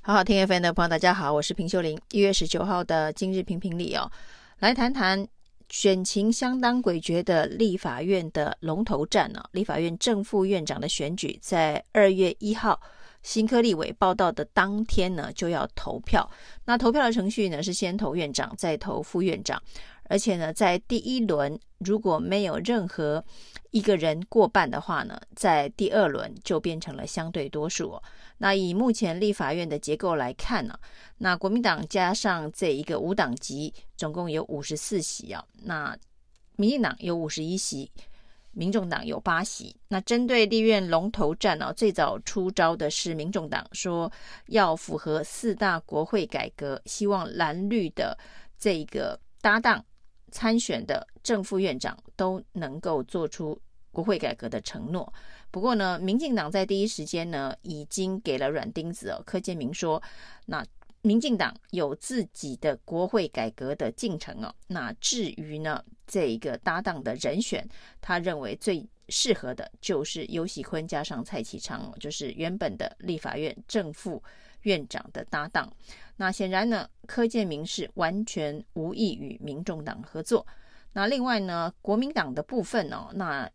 好好听 FM 的朋友，大家好，我是平秀玲。一月十九号的今日评评理哦，来谈谈选情相当诡谲的立法院的龙头战呢、哦。立法院正副院长的选举在二月一号新科立委报道的当天呢，就要投票。那投票的程序呢，是先投院长，再投副院长。而且呢，在第一轮如果没有任何一个人过半的话呢，在第二轮就变成了相对多数哦。那以目前立法院的结构来看呢，那国民党加上这一个五党籍，总共有五十四席啊。那民进党有五十一席，民众党有八席。那针对立院龙头战呢，最早出招的是民众党，说要符合四大国会改革，希望蓝绿的这个搭档。参选的正副院长都能够做出国会改革的承诺。不过呢，民进党在第一时间呢已经给了软钉子哦。柯建铭说，那民进党有自己的国会改革的进程哦。那至于呢这一个搭档的人选，他认为最适合的就是尤喜坤加上蔡启昌哦，就是原本的立法院正副院长的搭档。那显然呢，柯建铭是完全无意与民众党合作。那另外呢，国民党的部分哦，那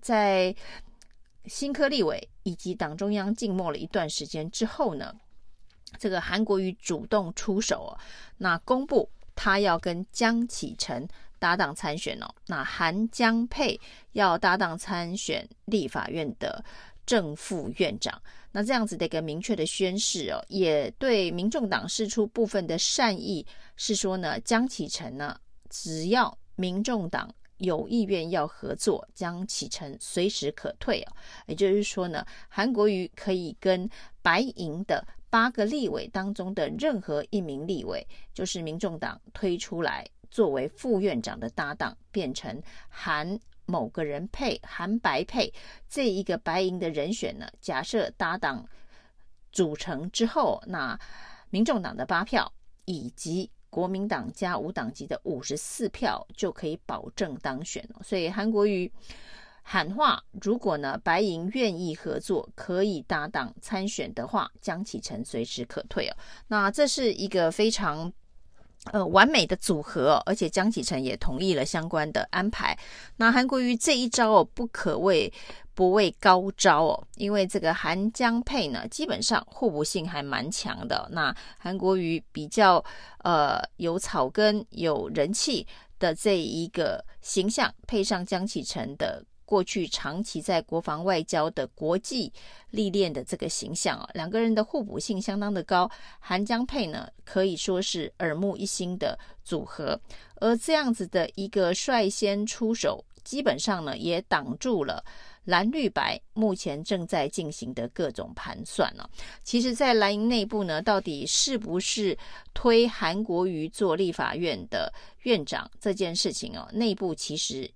在新科立委以及党中央静默了一段时间之后呢，这个韩国瑜主动出手哦，那公布他要跟江启臣搭档参选哦，那韩江配要搭档参选立法院的正副院长。那这样子的一个明确的宣示哦，也对民众党释出部分的善意，是说呢，江启臣呢，只要民众党有意愿要合作，江启臣随时可退哦。也就是说呢，韩国瑜可以跟白银的八个立委当中的任何一名立委，就是民众党推出来作为副院长的搭档，变成韩。某个人配韩白配这一个白银的人选呢？假设搭档组成之后，那民众党的八票以及国民党加无党籍的五十四票就可以保证当选。所以韩国瑜喊话：如果呢白银愿意合作，可以搭档参选的话，江启臣随时可退哦。那这是一个非常。呃，完美的组合，而且江启臣也同意了相关的安排。那韩国瑜这一招哦，不可谓不畏高招哦，因为这个韩江配呢，基本上互补性还蛮强的。那韩国瑜比较呃有草根、有人气的这一个形象，配上江启臣的。过去长期在国防外交的国际历练的这个形象啊，两个人的互补性相当的高，韩江配呢可以说是耳目一新的组合，而这样子的一个率先出手，基本上呢也挡住了蓝绿白目前正在进行的各种盘算呢。其实，在蓝营内部呢，到底是不是推韩国瑜做立法院的院长这件事情哦，内部其实。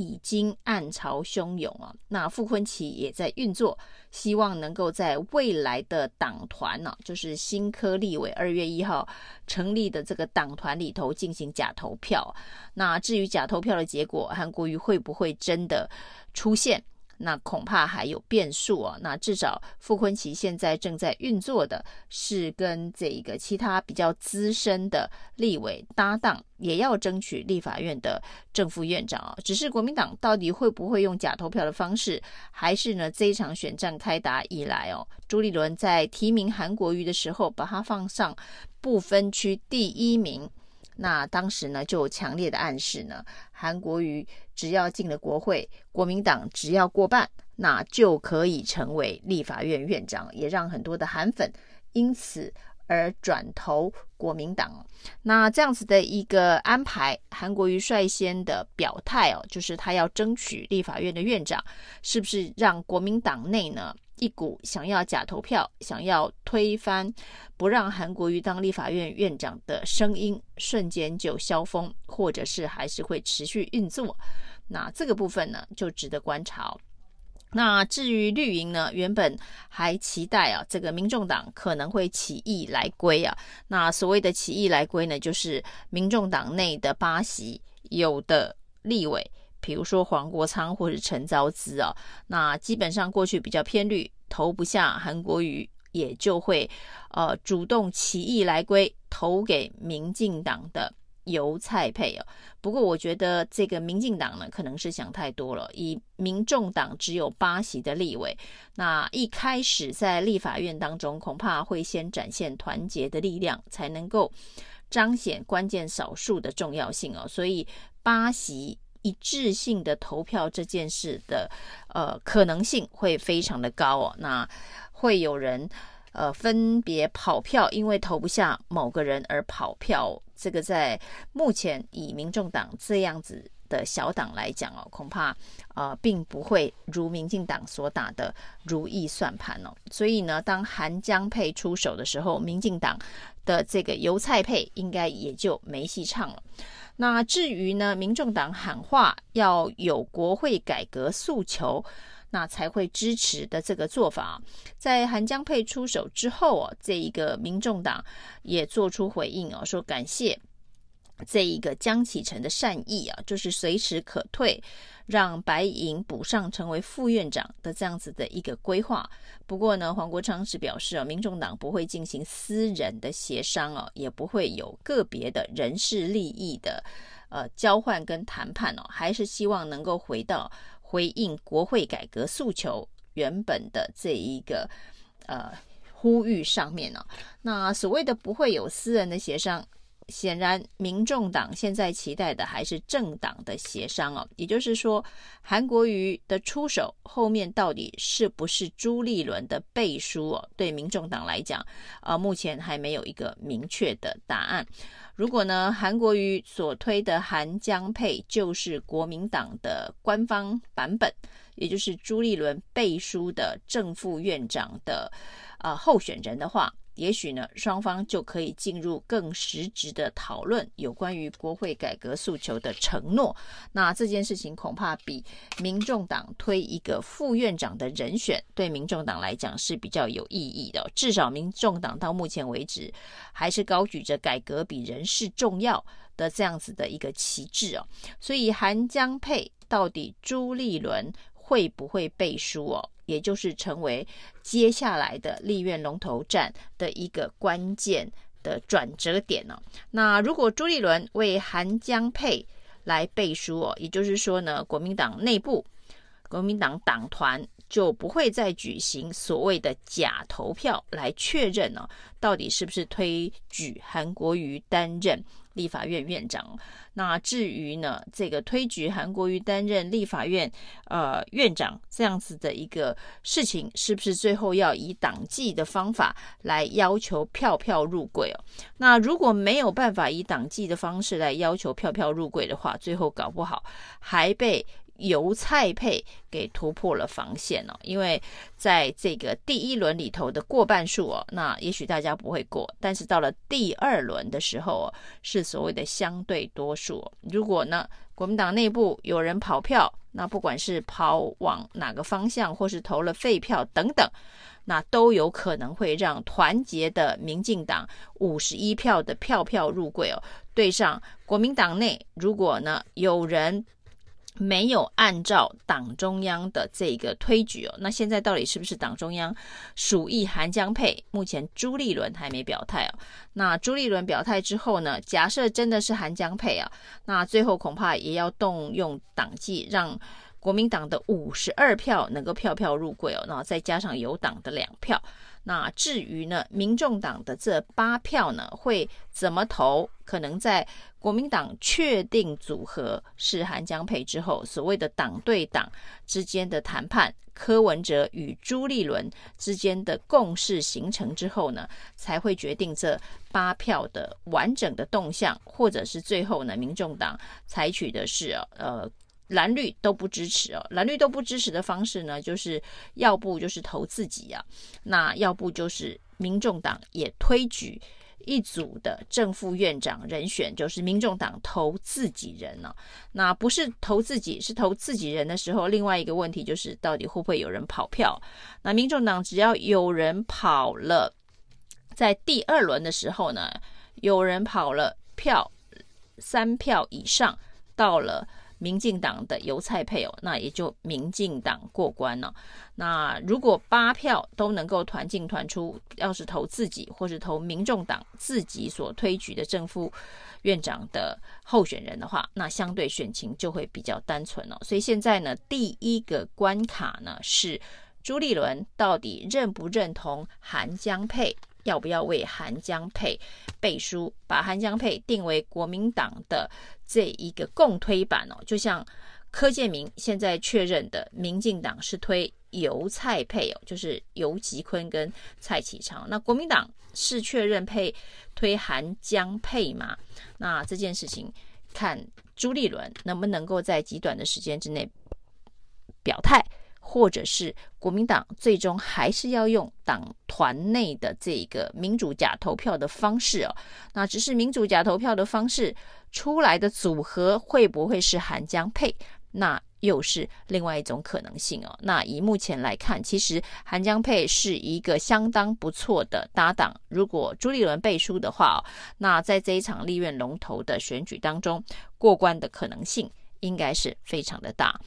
已经暗潮汹涌啊！那傅昆萁也在运作，希望能够在未来的党团呢，就是新科立委二月一号成立的这个党团里头进行假投票。那至于假投票的结果，韩国瑜会不会真的出现？那恐怕还有变数啊。那至少傅昆萁现在正在运作的是跟这个其他比较资深的立委搭档，也要争取立法院的正副院长啊。只是国民党到底会不会用假投票的方式，还是呢？这一场选战开打以来哦，朱立伦在提名韩国瑜的时候，把他放上不分区第一名。那当时呢，就强烈的暗示呢，韩国瑜只要进了国会，国民党只要过半，那就可以成为立法院院长，也让很多的韩粉因此而转投国民党。那这样子的一个安排，韩国瑜率先的表态哦，就是他要争取立法院的院长，是不是让国民党内呢？一股想要假投票、想要推翻、不让韩国瑜当立法院院长的声音，瞬间就消风，或者是还是会持续运作。那这个部分呢，就值得观察。那至于绿营呢，原本还期待啊，这个民众党可能会起义来归啊。那所谓的起义来归呢，就是民众党内的八席有的立委。比如说黄国昌或者陈昭姿啊，那基本上过去比较偏绿，投不下韩国瑜，也就会呃主动起义来归，投给民进党的游彩配哦。不过我觉得这个民进党呢，可能是想太多了。以民众党只有八席的立委，那一开始在立法院当中，恐怕会先展现团结的力量，才能够彰显关键少数的重要性哦。所以八席一致性的投票这件事的呃可能性会非常的高哦。那会有人呃分别跑票，因为投不下某个人而跑票。这个在目前以民众党这样子的小党来讲哦，恐怕呃并不会如民进党所打的如意算盘哦。所以呢，当韩江配出手的时候，民进党的这个游彩配应该也就没戏唱了。那至于呢，民众党喊话要有国会改革诉求，那才会支持的这个做法，在韩江佩出手之后哦，这一个民众党也做出回应哦，说感谢这一个江启臣的善意啊，就是随时可退，让白银补上成为副院长的这样子的一个规划。不过呢，黄国昌是表示啊，民众党不会进行私人的协商哦，也不会有个别的人事利益的呃交换跟谈判哦，还是希望能够回到。回应国会改革诉求原本的这一个呃呼吁上面呢、啊，那所谓的不会有私人的协商，显然民众党现在期待的还是政党的协商哦、也就是说韩国瑜的出手后面到底是不是朱立伦的背书哦、对民众党来讲，呃，目前还没有一个明确的答案。如果呢，韩国瑜所推的韩江配就是国民党的官方版本，也就是朱立伦背书的正副院长的呃候选人的话，也许呢，双方就可以进入更实质的讨论，有关于国会改革诉求的承诺。那这件事情恐怕比民众党推一个副院长的人选，对民众党来讲是比较有意义的。至少民众党到目前为止，还是高举着改革比人事重要的这样子的一个旗帜哦。所以韩江配到底朱立伦会不会背书哦？也就是成为接下来的立院龙头战的一个关键的转折点呢、那如果朱立伦为韩江配来背书哦，也就是说呢，国民党内部、国民党党团就不会再举行所谓的假投票来确认呢、哦，到底是不是推举韩国瑜担任立法院院长。那至于呢，这个推举韩国瑜担任立法院呃院长这样子的一个事情，是不是最后要以党纪的方法来要求票票入柜哦？那如果没有办法以党纪的方式来要求票票入柜的话，最后搞不好还被。油菜配给突破了防线哦，因为在这个第一轮里头的过半数哦，那也许大家不会过，但是到了第二轮的时候哦，是所谓的相对多数。如果呢，国民党内部有人跑票，那不管是跑往哪个方向，或是投了废票等等，那都有可能会让团结的民进党五十一票的票票入柜哦，对上国民党内，如果呢有人。没有按照党中央的这个推举哦，那现在到底是不是党中央属意韩江配？目前朱立伦还没表态哦。那朱立伦表态之后呢？假设真的是韩江配啊，那最后恐怕也要动用党纪，让国民党的五十二票能够票票入柜哦，那再加上有党的两票。那至于呢，民众党的这八票呢，会怎么投？可能在国民党确定组合是韩江配之后，所谓的党对党之间的谈判，柯文哲与朱立伦之间的共识形成之后呢，才会决定这八票的完整的动向，或者是最后呢，民众党采取的是呃。蓝绿都不支持哦，蓝绿都不支持的方式呢，就是要不就是投自己啊，那要不就是民众党也推举一组的正副院长人选，就是民众党投自己人呢、那不是投自己，是投自己人的时候，另外一个问题就是到底会不会有人跑票？那民众党只要有人跑了，在第二轮的时候呢，有人跑了票三票以上，到了。民进党的油菜配哦，那也就民进党过关了。那如果八票都能够团进团出，要是投自己或是投民众党自己所推举的正副院长的候选人的话，那相对选情就会比较单纯哦。所以现在呢，第一个关卡呢是朱立伦到底认不认同韩江配？要不要为韩江配背书，把韩江配定为国民党的这一个共推版哦？就像柯建铭现在确认的，民进党是推尤蔡配哦，就是尤吉坤跟蔡启昌。那国民党是确认配推韩江配吗？那这件事情看朱立伦能不能够在极短的时间之内表态。或者是国民党最终还是要用党团内的这个民主假投票的方式哦，那只是民主假投票的方式出来的组合会不会是韩江配？那又是另外一种可能性哦。那以目前来看，其实韩江配是一个相当不错的搭档。如果朱立伦背书的话，那在这一场立院龙头的选举当中，过关的可能性应该是非常的大。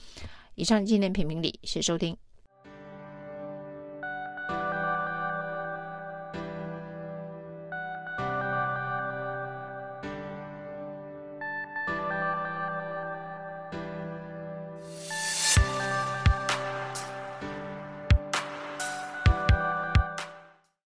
以上纪念品评理，谢谢收听。